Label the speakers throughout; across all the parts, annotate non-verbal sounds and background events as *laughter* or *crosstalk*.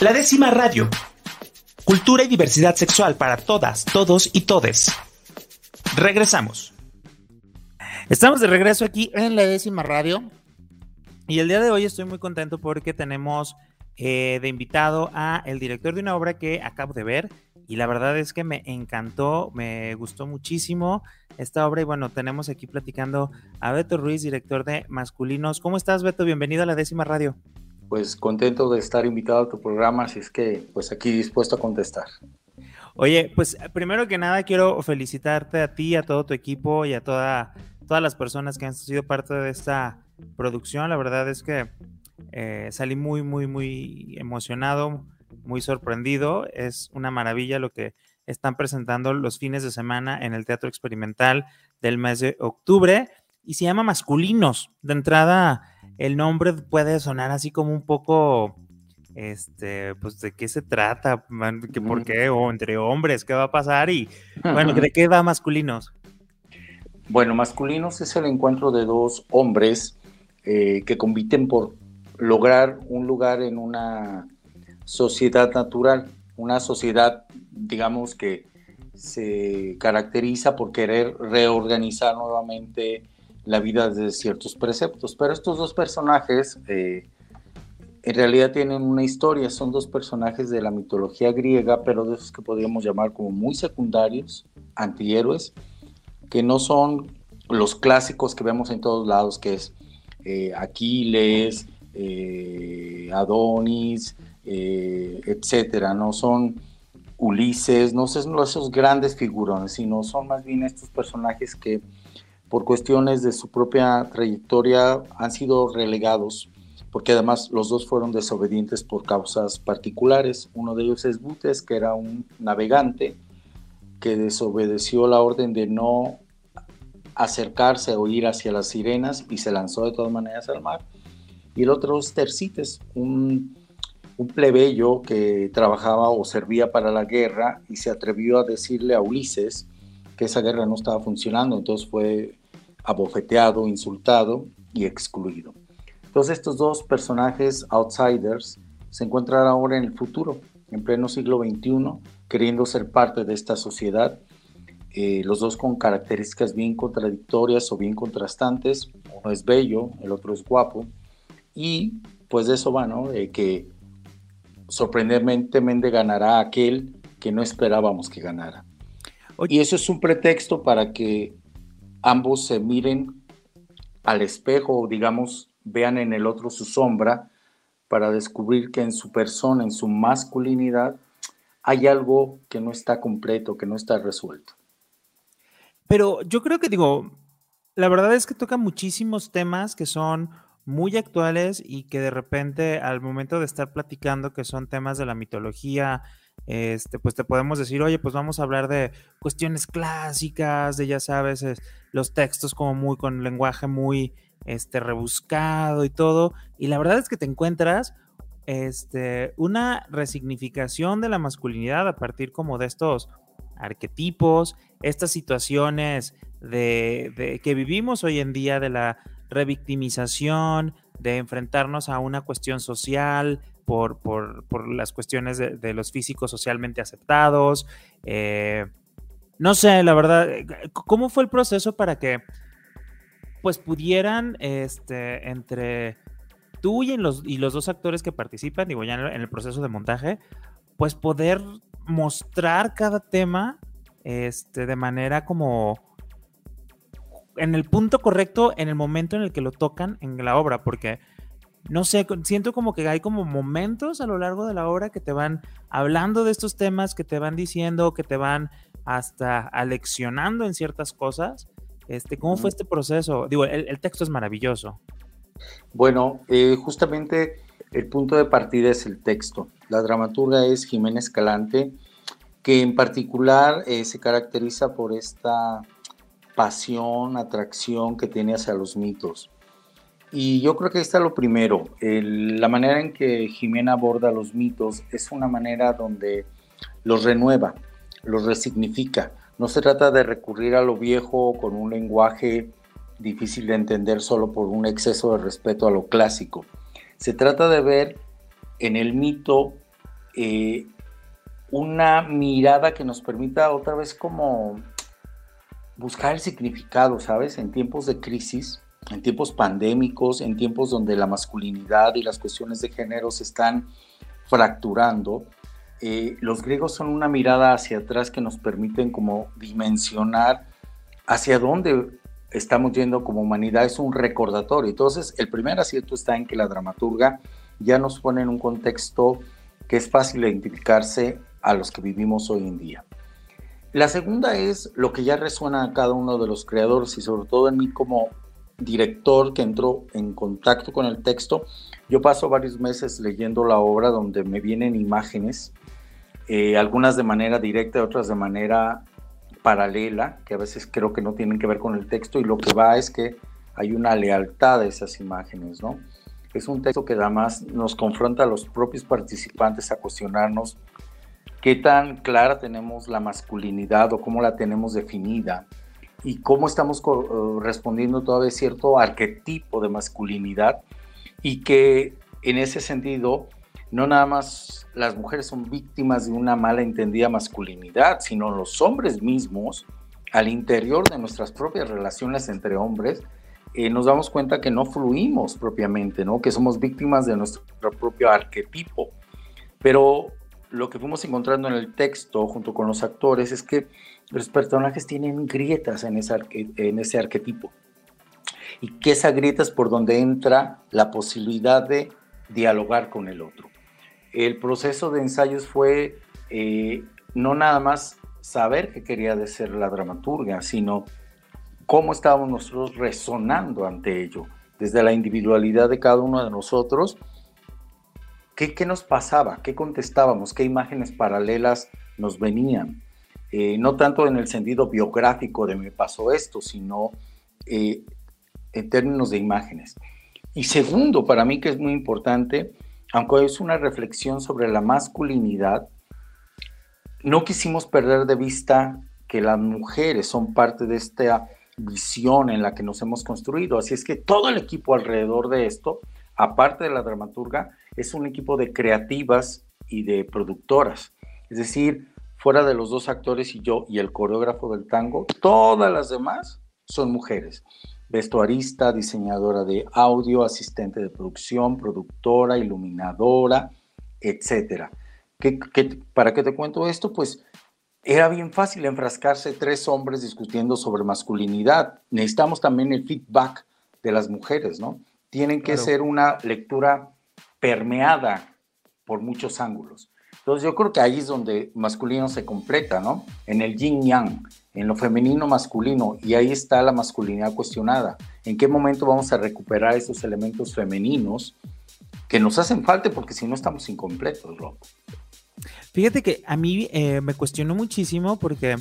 Speaker 1: La décima radio. Cultura y diversidad sexual para todas, todos y todes. Regresamos.
Speaker 2: Estamos de regreso aquí en la décima radio. Y el día de hoy estoy muy contento porque tenemos eh, de invitado a el director de una obra que acabo de ver y la verdad es que me encantó, me gustó muchísimo esta obra y bueno, tenemos aquí platicando a Beto Ruiz, director de Masculinos. ¿Cómo estás Beto? Bienvenido a la décima radio
Speaker 3: pues contento de estar invitado a tu programa, así es que pues aquí dispuesto a contestar.
Speaker 2: Oye, pues primero que nada quiero felicitarte a ti, a todo tu equipo y a toda, todas las personas que han sido parte de esta producción. La verdad es que eh, salí muy, muy, muy emocionado, muy sorprendido. Es una maravilla lo que están presentando los fines de semana en el Teatro Experimental del mes de octubre y se llama Masculinos. De entrada, el nombre puede sonar así como un poco, este, pues de qué se trata, ¿Qué, por qué, o entre hombres, qué va a pasar y, bueno, *laughs* ¿de qué va masculinos?
Speaker 3: Bueno, masculinos es el encuentro de dos hombres eh, que compiten por lograr un lugar en una sociedad natural, una sociedad, digamos, que se caracteriza por querer reorganizar nuevamente la vida de ciertos preceptos. Pero estos dos personajes eh, en realidad tienen una historia, son dos personajes de la mitología griega, pero de esos que podríamos llamar como muy secundarios, antihéroes, que no son los clásicos que vemos en todos lados, que es eh, Aquiles, eh, Adonis, etcétera, no son Ulises, no son esos grandes figurones, sino son más bien estos personajes que por cuestiones de su propia trayectoria han sido relegados, porque además los dos fueron desobedientes por causas particulares. Uno de ellos es Butes, que era un navegante que desobedeció la orden de no acercarse o ir hacia las sirenas y se lanzó de todas maneras al mar. Y el otro es Tercites, un, un plebeyo que trabajaba o servía para la guerra y se atrevió a decirle a Ulises que esa guerra no estaba funcionando, entonces fue abofeteado, insultado y excluido. Entonces estos dos personajes outsiders se encuentran ahora en el futuro, en pleno siglo XXI, queriendo ser parte de esta sociedad, eh, los dos con características bien contradictorias o bien contrastantes, uno es bello, el otro es guapo, y pues de eso va, ¿no? que sorprendentemente ganará aquel que no esperábamos que ganara. Y eso es un pretexto para que ambos se miren al espejo, digamos, vean en el otro su sombra, para descubrir que en su persona, en su masculinidad, hay algo que no está completo, que no está resuelto.
Speaker 2: Pero yo creo que digo, la verdad es que toca muchísimos temas que son muy actuales y que de repente al momento de estar platicando que son temas de la mitología, este, pues te podemos decir, oye, pues vamos a hablar de cuestiones clásicas, de ya sabes, los textos como muy con lenguaje muy este, rebuscado y todo. Y la verdad es que te encuentras este, una resignificación de la masculinidad a partir como de estos arquetipos, estas situaciones de, que vivimos hoy en día de la revictimización, de enfrentarnos a una cuestión social, por, las cuestiones de, los físicos socialmente aceptados. Eh, no sé, la verdad, eh, ¿cómo fue el proceso para que pues pudieran, este, entre tú y los, y los dos actores que participan, digo, ya en el, proceso de montaje, pues poder mostrar cada tema este, de manera como en el punto correcto, en el momento en el que lo tocan en la obra, porque no sé, siento como que hay como momentos a lo largo de la obra que te van hablando de estos temas, que te van diciendo, que te van hasta aleccionando en ciertas cosas. Este, ¿Cómo fue este proceso? Digo, el, texto es maravilloso.
Speaker 3: Bueno, eh, justamente el punto de partida es el texto. La dramaturga es Jiménez Escalante, que en particular eh, se caracteriza por esta pasión, atracción que tiene hacia los mitos. Y yo creo que está lo primero. la manera en que Jimena aborda los mitos es una manera donde los renueva, los resignifica. No se trata de recurrir a lo viejo con un lenguaje difícil de entender solo por un exceso de respeto a lo clásico. Se trata de ver en el mito eh, una mirada que nos permita otra vez como buscar el significado, ¿sabes? En tiempos de crisis, en tiempos pandémicos, en tiempos donde la masculinidad y las cuestiones de género se están fracturando, eh, los griegos son una mirada hacia atrás que nos permiten como dimensionar hacia dónde estamos yendo como humanidad, es un recordatorio. Entonces, el primer acierto está en que la dramaturga ya nos pone en un contexto que es fácil identificarse a los que vivimos hoy en día. La segunda es lo que ya resuena a cada uno de los creadores y sobre todo en mí como director que entró en contacto con el texto. Yo paso varios meses leyendo la obra donde me vienen imágenes, eh, algunas de manera directa, otras de manera paralela, que a veces creo que no tienen que ver con el texto y lo que va es que hay una lealtad a esas imágenes, ¿no? Es un texto que además nos confronta a los propios participantes a cuestionarnos qué tan clara tenemos la masculinidad o cómo la tenemos definida y cómo estamos eh, respondiendo todavía cierto arquetipo de masculinidad y que en ese sentido no nada más las mujeres son víctimas de una mala entendida masculinidad, sino los hombres mismos al interior de nuestras propias relaciones entre hombres, eh, nos damos cuenta que no fluimos propiamente, ¿no? que somos víctimas de nuestro propio arquetipo. Pero lo que fuimos encontrando en el texto junto con los actores es que los personajes tienen grietas en ese, arquetipo y que esa grieta es por donde entra la posibilidad de dialogar con el otro. El proceso de ensayos fue eh, no nada más saber qué quería de ser la dramaturga, sino cómo estábamos nosotros resonando ante ello, desde la individualidad de cada uno de nosotros ¿Qué, nos pasaba? ¿Qué contestábamos? ¿Qué imágenes paralelas nos venían? Eh, no tanto en el sentido biográfico de me pasó esto, sino eh, en términos de imágenes. Y segundo, para mí que es muy importante, aunque es una reflexión sobre la masculinidad, no quisimos perder de vista que las mujeres son parte de esta visión en la que nos hemos construido. Así es que todo el equipo alrededor de esto, aparte de la dramaturga, es un equipo de creativas y de productoras. Es decir, fuera de los dos actores y yo y el coreógrafo del tango, todas las demás son mujeres. Vestuarista, diseñadora de audio, asistente de producción, productora, iluminadora, etc. para qué te cuento esto? Pues era bien fácil enfrascarse tres hombres discutiendo sobre masculinidad. Necesitamos también el feedback de las mujeres, ¿no? Tienen que ser una lectura permeada por muchos ángulos. Entonces yo creo que ahí es donde masculino se completa, ¿no? En el yin yang, en lo femenino masculino, y ahí está la masculinidad cuestionada. ¿En qué momento vamos a recuperar esos elementos femeninos que nos hacen falta porque si no estamos incompletos, Rob?
Speaker 2: Fíjate que a mí eh, me cuestionó muchísimo porque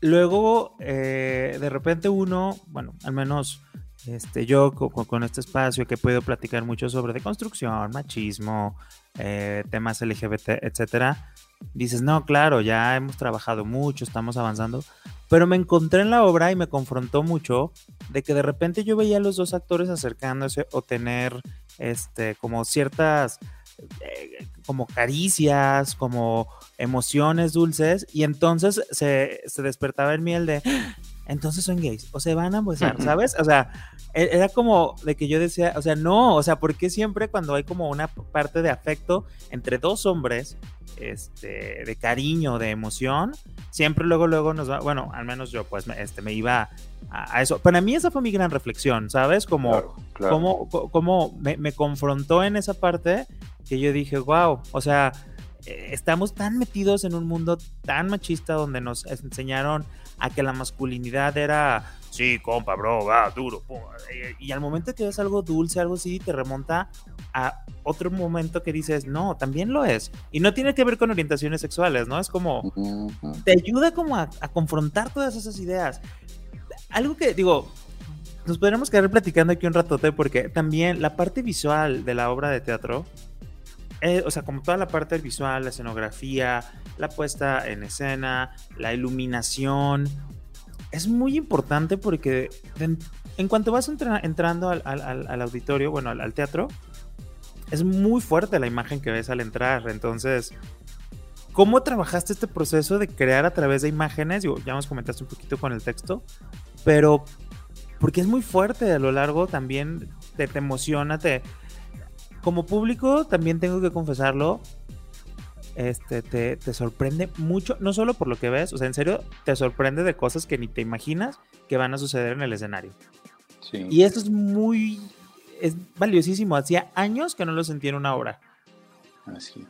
Speaker 2: luego eh, de repente uno, bueno, al menos este, yo con, este espacio que puedo platicar mucho sobre deconstrucción, machismo, eh, temas LGBT, etcétera, dices, no, claro, ya hemos trabajado mucho, estamos avanzando, pero me encontré en la obra y me confrontó mucho de que de repente yo veía a los dos actores acercándose o tener este, como ciertas eh, como caricias, como emociones dulces, y entonces se, se despertaba el miel de, entonces son gays, o se van a besar, ¿sabes? O sea, e-, era como de que yo decía, o sea, no, o sea, ¿por qué siempre cuando hay como una parte de afecto entre dos hombres, este, de cariño, de emoción, siempre luego, luego nos va, bueno, al menos yo pues este, me iba a, eso. Para mí esa fue mi gran reflexión, ¿sabes? Como, como, como me, me confrontó en esa parte que yo dije, wow, o sea, eh, estamos tan metidos en un mundo tan machista donde nos enseñaron a que la masculinidad era, sí, compa, bro, va, duro. Y, al momento que ves algo dulce, algo así, te remonta a otro momento que dices, no, también lo es. Y no tiene que ver con orientaciones sexuales, ¿no? Es como, te ayuda como a, confrontar todas esas ideas. Algo que, digo, nos podríamos quedar platicando aquí un ratote porque también la parte visual de la obra de teatro eh, o sea, como toda la parte visual, la escenografía, la puesta en escena, la iluminación, es muy importante porque en, cuanto vas entrando al, auditorio, bueno, al, teatro, es muy fuerte la imagen que ves al entrar. Entonces, ¿cómo trabajaste este proceso de crear a través de imágenes? ya nos comentaste un poquito con el texto, pero porque es muy fuerte a lo largo también, te, te emociona, te... Como público, también tengo que confesarlo, este, te, te, sorprende mucho, no solo por lo que ves, o sea, en serio, te sorprende de cosas que ni te imaginas que van a suceder en el escenario. Sí. Y eso es muy es valiosísimo. Hacía años que no lo sentía en una obra.
Speaker 3: Así.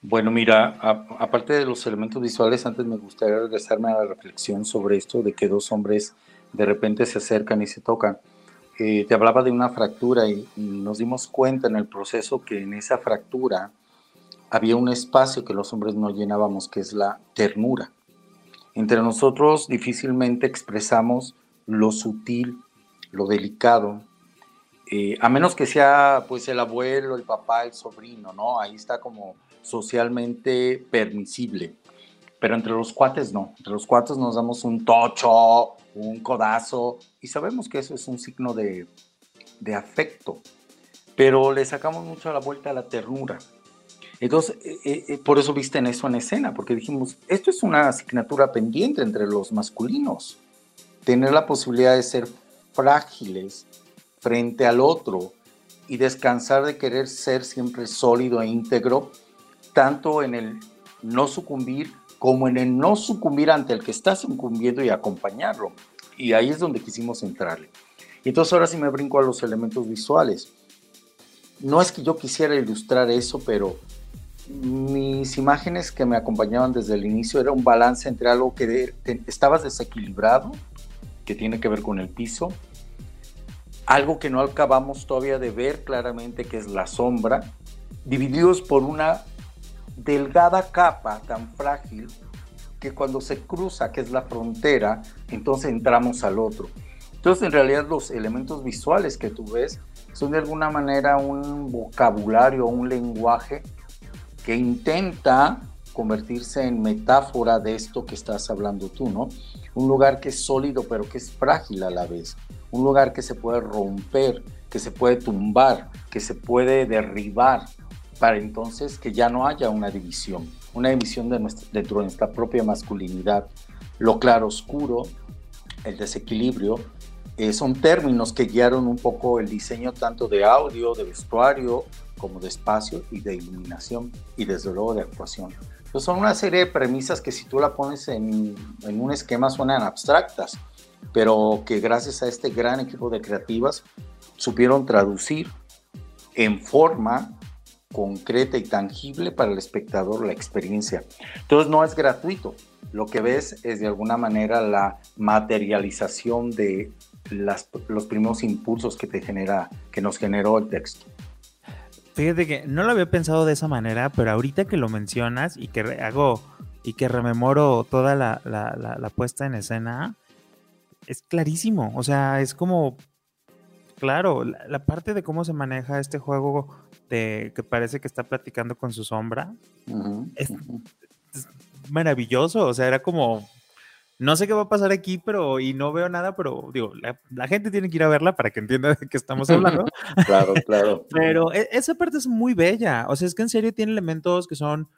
Speaker 3: Bueno, mira, aparte de los elementos visuales, antes me gustaría regresarme a la reflexión sobre esto de que dos hombres de repente se acercan y se tocan. Eh, te hablaba de una fractura y, nos dimos cuenta en el proceso que en esa fractura había un espacio que los hombres no llenábamos, que es la ternura. Entre nosotros difícilmente expresamos lo sutil, lo delicado, eh, a menos que sea pues el abuelo, el papá, el sobrino, ¿no? Ahí está como socialmente permisible. Pero entre los cuates no, entre los cuates nos damos un tocho, un codazo, y sabemos que eso es un signo de, de afecto, pero le sacamos mucho a la vuelta a la ternura. Entonces, eh, eh, por eso viste en eso en escena, porque dijimos, esto es una asignatura pendiente entre los masculinos, tener la posibilidad de ser frágiles, frente al otro y descansar de querer ser siempre sólido e íntegro, tanto en el no sucumbir como en el no sucumbir ante el que está sucumbiendo y acompañarlo. Y ahí es donde quisimos entrarle. Y entonces ahora sí me brinco a los elementos visuales. No es que yo quisiera ilustrar eso, pero mis imágenes que me acompañaban desde el inicio era un balance entre algo que estabas desequilibrado, que tiene que ver con el piso, algo que no acabamos todavía de ver claramente, que es la sombra, divididos por una delgada capa tan frágil que cuando se cruza, que es la frontera, entonces entramos al otro. Entonces, en realidad, los elementos visuales que tú ves son de alguna manera un vocabulario, un lenguaje que intenta convertirse en metáfora de esto que estás hablando tú, ¿no? Un lugar que es sólido, pero que es frágil a la vez un lugar que se puede romper, que se puede tumbar, que se puede derribar, para entonces que ya no haya una división, una división de nuestra, de nuestra propia masculinidad. Lo claro oscuro, el desequilibrio, eh, son términos que guiaron un poco el diseño tanto de audio, de vestuario, como de espacio y de iluminación y desde luego de actuación. Entonces son una serie de premisas que si tú la pones en, en un esquema suenan abstractas, pero que gracias a este gran equipo de creativas supieron traducir en forma concreta y tangible para el espectador la experiencia. Entonces no es gratuito, lo que ves es de alguna manera la materialización de los primeros impulsos que te genera, que nos generó el texto.
Speaker 2: Fíjate que no lo había pensado de esa manera, pero ahorita que lo mencionas y que hago y que rememoro toda la, la puesta en escena, es clarísimo. O sea, es como, claro, la, parte de cómo se maneja este juego de que parece que está platicando con su sombra es, maravilloso. O sea, era como, no sé qué va a pasar aquí, pero y no veo nada, pero digo, la, gente tiene que ir a verla para que entienda de qué estamos hablando. *laughs*
Speaker 3: claro, claro. *laughs*
Speaker 2: pero e, esa parte es muy bella. O sea, es que en serio tiene elementos que son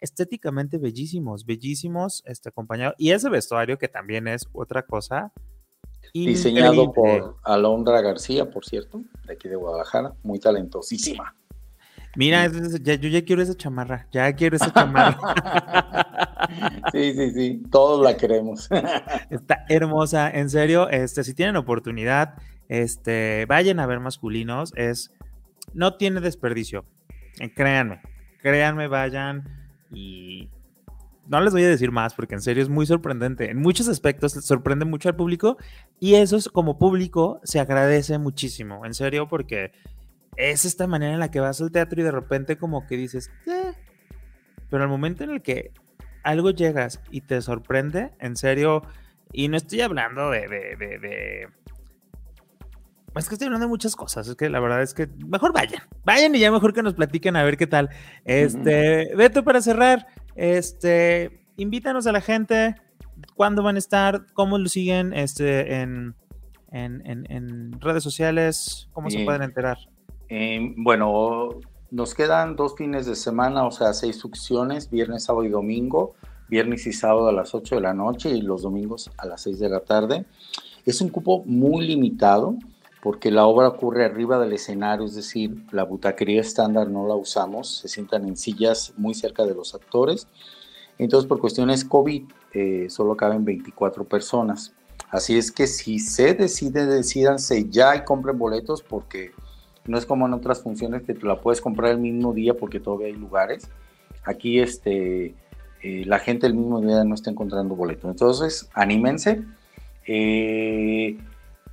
Speaker 2: estéticamente bellísimos, bellísimos, este acompañado. Y ese vestuario que también es otra cosa
Speaker 3: Diseñado por Alondra García, por cierto, de aquí de Guadalajara, muy talentosísima.
Speaker 2: Mira, yo ya quiero esa chamarra, ya quiero esa chamarra. *laughs*
Speaker 3: sí, sí, sí, todos la queremos. *laughs*
Speaker 2: Está hermosa, en serio, este, si tienen oportunidad, este, vayan a ver masculinos, es, no tiene desperdicio, eh, créanme, créanme, vayan y no les voy a decir más porque en serio es muy sorprendente. En muchos aspectos sorprende mucho al público y eso es, como público se agradece muchísimo, en serio, porque es esta manera en la que vas al teatro y de repente como que dices, eh". pero al momento en el que algo llegas y te sorprende, en serio, y no estoy hablando de, de, de, Es que estoy hablando de muchas cosas. Es que la verdad es que mejor vayan. Vayan y ya mejor que nos platiquen a ver qué tal. Este, Beto, para cerrar, este, invítanos a la gente, cuándo van a estar, cómo lo siguen este, en, en, redes sociales, cómo se pueden enterar.
Speaker 3: Eh, bueno, nos quedan dos fines de semana, o sea, seis funciones, viernes, sábado y domingo, viernes y sábado a las 8 de la noche y los domingos a las 6 de la tarde. Es un cupo muy limitado porque la obra ocurre arriba del escenario, es decir, la butaquería estándar no la usamos, se sientan en sillas muy cerca de los actores. Entonces, por cuestiones COVID, eh, solo caben 24 personas. Así es que si se decide, decidanse ya y compren boletos porque no es como en otras funciones que te la puedes comprar el mismo día porque todavía hay lugares. Aquí este, eh, la gente el mismo día no está encontrando boletos. Entonces, anímense. Eh,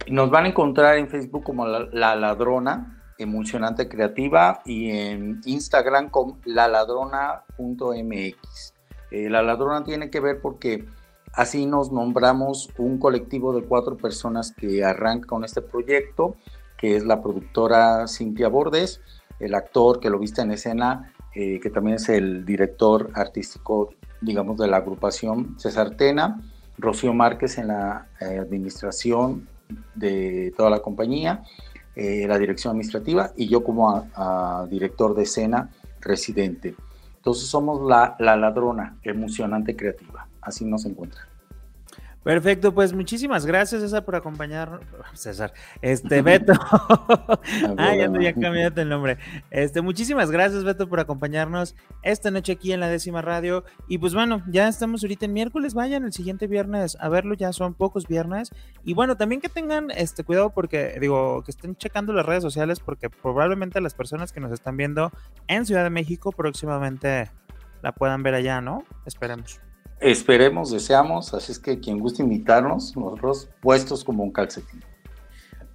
Speaker 3: nos van a encontrar en Facebook como La, Ladrona, Emulsionante Creativa, y en Instagram como laladrona.mx. Eh, la Ladrona tiene que ver porque así nos nombramos un colectivo de cuatro personas que arranca con este proyecto, que es la productora Cintia Bordes, el actor que lo viste en escena, eh, que también es el director artístico, digamos, de la agrupación, César Tena, Rocío Márquez en la eh, administración de toda la compañía, eh, la dirección administrativa y yo como director de escena residente. Entonces somos la, la ladrona emocionante creativa, así nos encuentra.
Speaker 2: Perfecto, pues muchísimas gracias César por acompañar, *laughs* César, este *laughs* Beto, ah, ya, ya cambiaste el nombre, este, muchísimas gracias Beto por acompañarnos esta noche aquí en la décima radio. Y pues bueno, ya estamos ahorita en miércoles, vayan el siguiente viernes a verlo, ya son pocos viernes. Y bueno, también que tengan este cuidado porque digo, que estén checando las redes sociales porque probablemente las personas que nos están viendo en Ciudad de México próximamente la puedan ver allá, ¿no? Esperemos.
Speaker 3: Esperemos, deseamos, así es que quien guste invitarnos, nosotros puestos como un calcetín.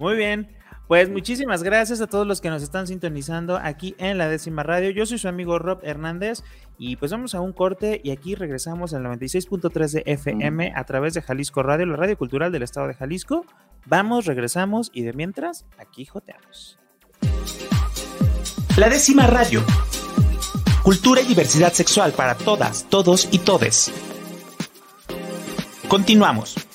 Speaker 2: Muy bien, pues muchísimas gracias a todos los que nos están sintonizando aquí en la décima radio. Yo soy su amigo Rob Hernández y pues vamos a un corte y aquí regresamos al 96.3 de FM a través de Jalisco Radio, la radio cultural del estado de Jalisco. Vamos, regresamos y de mientras, aquí joteamos.
Speaker 1: La décima radio. Cultura y diversidad sexual para todas, todos y todes. Continuamos.